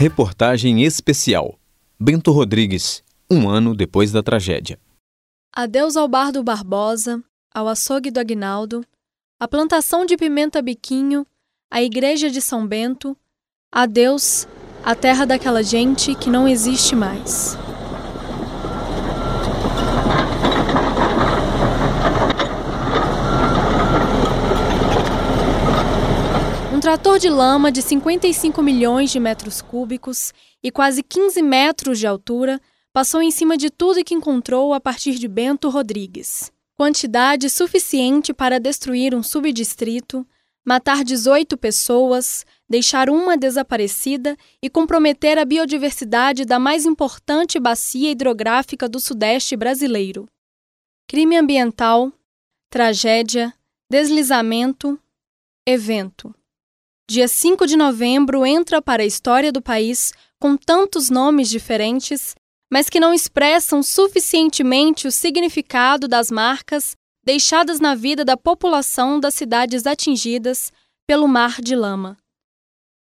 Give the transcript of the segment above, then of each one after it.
Reportagem especial. Bento Rodrigues, um ano depois da tragédia. Adeus ao bar do Barbosa, ao açougue do Agnaldo, a plantação de pimenta biquinho, a igreja de São Bento, adeus a terra daquela gente que não existe mais. Trator de lama de 55 milhões de metros cúbicos e quase 15 metros de altura passou em cima de tudo que encontrou a partir de Bento Rodrigues. Quantidade suficiente para destruir um subdistrito, matar 18 pessoas, deixar uma desaparecida e comprometer a biodiversidade da mais importante bacia hidrográfica do Sudeste brasileiro. Crime ambiental, tragédia, deslizamento, evento. Dia 5 de novembro entra para a história do país com tantos nomes diferentes, mas que não expressam suficientemente o significado das marcas deixadas na vida da população das cidades atingidas pelo mar de lama.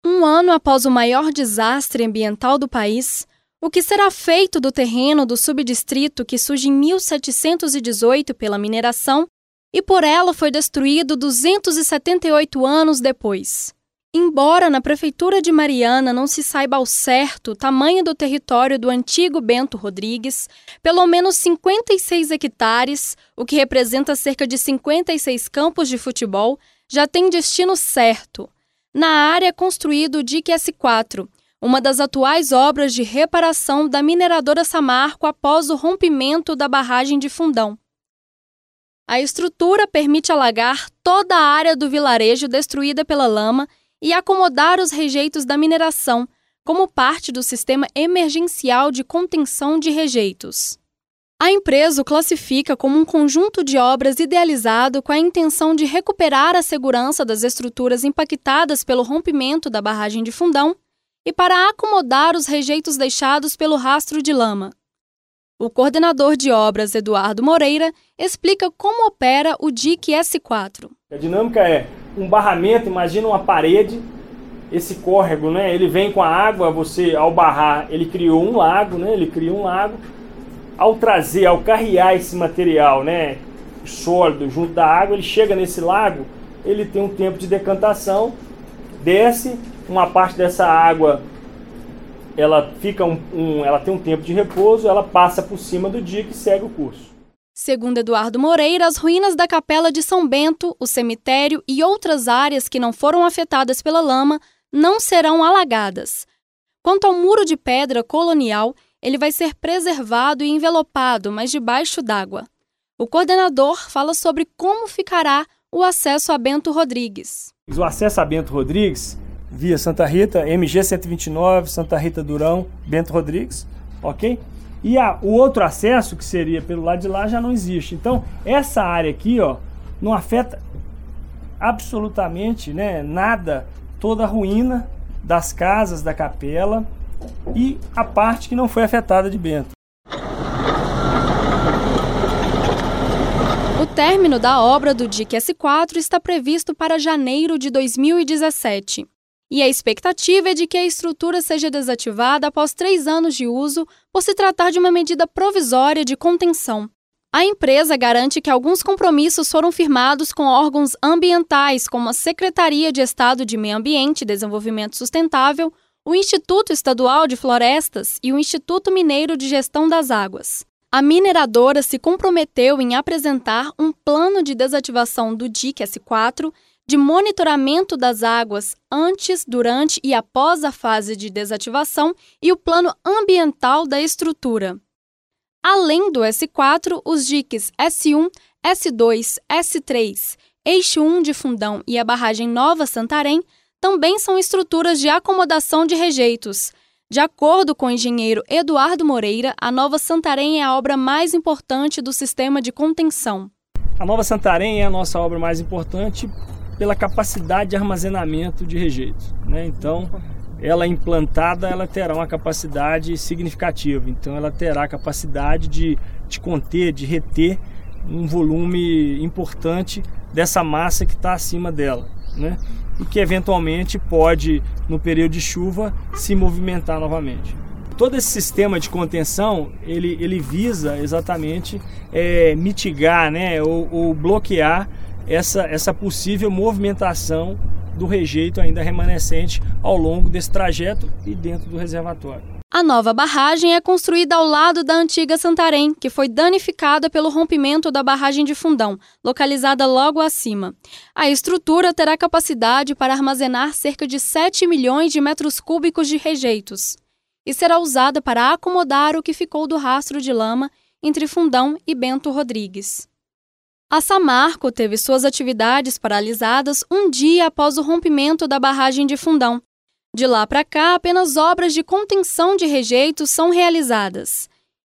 Um ano após o maior desastre ambiental do país, o que será feito do terreno do subdistrito que surge em 1718 pela mineração e por ela foi destruído 278 anos depois? Embora na prefeitura de Mariana não se saiba ao certo o tamanho do território do antigo Bento Rodrigues, pelo menos 56 hectares, o que representa cerca de 56 campos de futebol, já tem destino certo. Na área construído o dique S4, uma das atuais obras de reparação da mineradora Samarco após o rompimento da barragem de Fundão. A estrutura permite alagar toda a área do vilarejo destruída pela lama e acomodar os rejeitos da mineração, como parte do sistema emergencial de contenção de rejeitos. A empresa o classifica como um conjunto de obras idealizado com a intenção de recuperar a segurança das estruturas impactadas pelo rompimento da barragem de Fundão e para acomodar os rejeitos deixados pelo rastro de lama. O coordenador de obras, Eduardo Moreira, explica como opera o DIC S4. A dinâmica é um barramento, imagina uma parede, esse córrego, né? Ele vem com a água, você ao barrar, ele criou um lago, né? Ele criou um lago. Ao trazer, ao carrear esse material, né, sólido junto da água, ele chega nesse lago, ele tem um tempo de decantação, desce, uma parte dessa água ela fica um, um, ela tem um tempo de repouso, ela passa por cima do dique e segue o curso. Segundo Eduardo Moreira, as ruínas da Capela de São Bento, o cemitério e outras áreas que não foram afetadas pela lama não serão alagadas. Quanto ao muro de pedra colonial, ele vai ser preservado e envelopado, mas debaixo d'água. O coordenador fala sobre como ficará o acesso a Bento Rodrigues. O acesso a Bento Rodrigues via Santa Rita, MG 129, Santa Rita Durão, Bento Rodrigues, ok? E a, o outro acesso, que seria pelo lado de lá, já não existe. Então, essa área aqui, ó, não afeta absolutamente né, nada, toda a ruína das casas da capela e a parte que não foi afetada de Bento. O término da obra do dique S4 está previsto para janeiro de 2017 e a expectativa é de que a estrutura seja desativada após três anos de uso, por se tratar de uma medida provisória de contenção. A empresa garante que alguns compromissos foram firmados com órgãos ambientais, como a Secretaria de Estado de Meio Ambiente e Desenvolvimento Sustentável, o Instituto Estadual de Florestas e o Instituto Mineiro de Gestão das Águas. A mineradora se comprometeu em apresentar um plano de desativação do dique S4 de monitoramento das águas antes, durante e após a fase de desativação e o plano ambiental da estrutura. Além do S4, os diques S1, S2, S3, Eixo 1 de Fundão e a barragem Nova Santarém também são estruturas de acomodação de rejeitos. De acordo com o engenheiro Eduardo Moreira, a Nova Santarém é a obra mais importante do sistema de contenção. A Nova Santarém é a nossa obra mais importante pela capacidade de armazenamento de rejeitos. Né? Então, ela implantada, ela terá uma capacidade significativa. Então, ela terá a capacidade de, de conter, de reter um volume importante dessa massa que está acima dela. Né? e que eventualmente pode, no período de chuva, se movimentar novamente. Todo esse sistema de contenção ele, ele visa exatamente é, mitigar né, ou, ou bloquear essa, essa possível movimentação do rejeito ainda remanescente ao longo desse trajeto e dentro do reservatório. A nova barragem é construída ao lado da antiga Santarém, que foi danificada pelo rompimento da barragem de Fundão, localizada logo acima. A estrutura terá capacidade para armazenar cerca de 7 milhões de metros cúbicos de rejeitos e será usada para acomodar o que ficou do rastro de lama entre Fundão e Bento Rodrigues. A Samarco teve suas atividades paralisadas um dia após o rompimento da barragem de Fundão. De lá para cá, apenas obras de contenção de rejeitos são realizadas.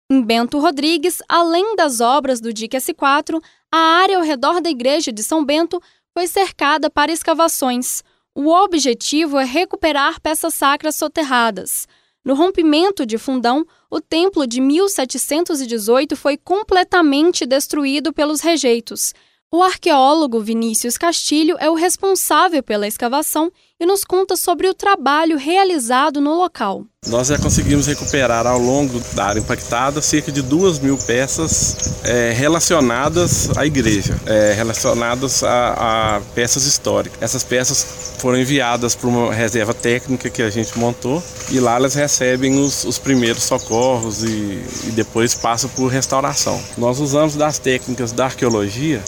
Em Bento Rodrigues, além das obras do dique S4, a área ao redor da igreja de São Bento foi cercada para escavações. O objetivo é recuperar peças sacras soterradas. No rompimento de Fundão, o templo de 1718 foi completamente destruído pelos rejeitos. O arqueólogo Vinícius Castilho é o responsável pela escavação e nos conta sobre o trabalho realizado no local. Nós já conseguimos recuperar ao longo da área impactada cerca de duas mil peças é, relacionadas à igreja, é, relacionadas a, a, peças históricas. Essas peças foram enviadas para uma reserva técnica que a gente montou e lá elas recebem os, os primeiros socorros e, e depois passam por restauração. Nós usamos das técnicas da arqueologia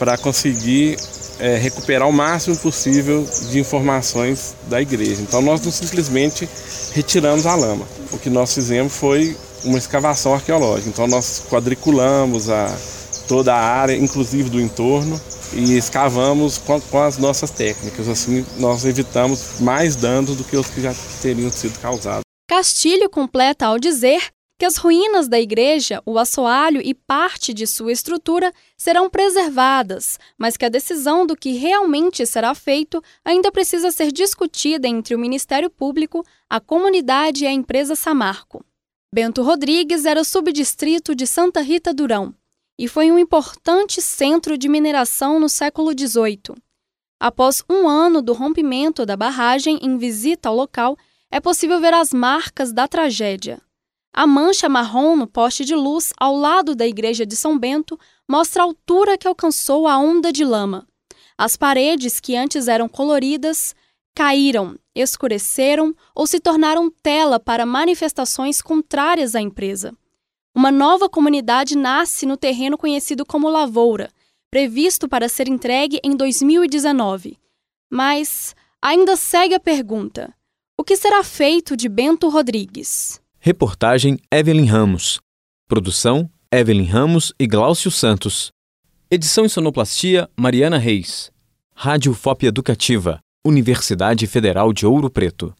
para conseguir é, recuperar o máximo possível de informações da igreja. Então nós não simplesmente retiramos a lama. O que nós fizemos foi uma escavação arqueológica. Então nós quadriculamos a, toda a área, inclusive do entorno, e escavamos com, com, as nossas técnicas. Assim nós evitamos mais danos do que os que já teriam sido causados. Castilho completa ao dizer que as ruínas da igreja, o assoalho e parte de sua estrutura serão preservadas, mas que a decisão do que realmente será feito ainda precisa ser discutida entre o Ministério Público, a comunidade e a empresa Samarco. Bento Rodrigues era subdistrito de Santa Rita Durão e foi um importante centro de mineração no século XVIII. Após um ano do rompimento da barragem em visita ao local, é possível ver as marcas da tragédia. A mancha marrom no poste de luz ao lado da igreja de São Bento mostra a altura que alcançou a onda de lama. As paredes, que antes eram coloridas, caíram, escureceram ou se tornaram tela para manifestações contrárias à empresa. Uma nova comunidade nasce no terreno conhecido como Lavoura, previsto para ser entregue em 2019. Mas ainda segue a pergunta: o que será feito de Bento Rodrigues? Reportagem Evelyn Ramos. Produção Evelyn Ramos e Glaucio Santos. Edição e sonoplastia Mariana Reis. Rádio FOP Educativa. Universidade Federal de Ouro Preto.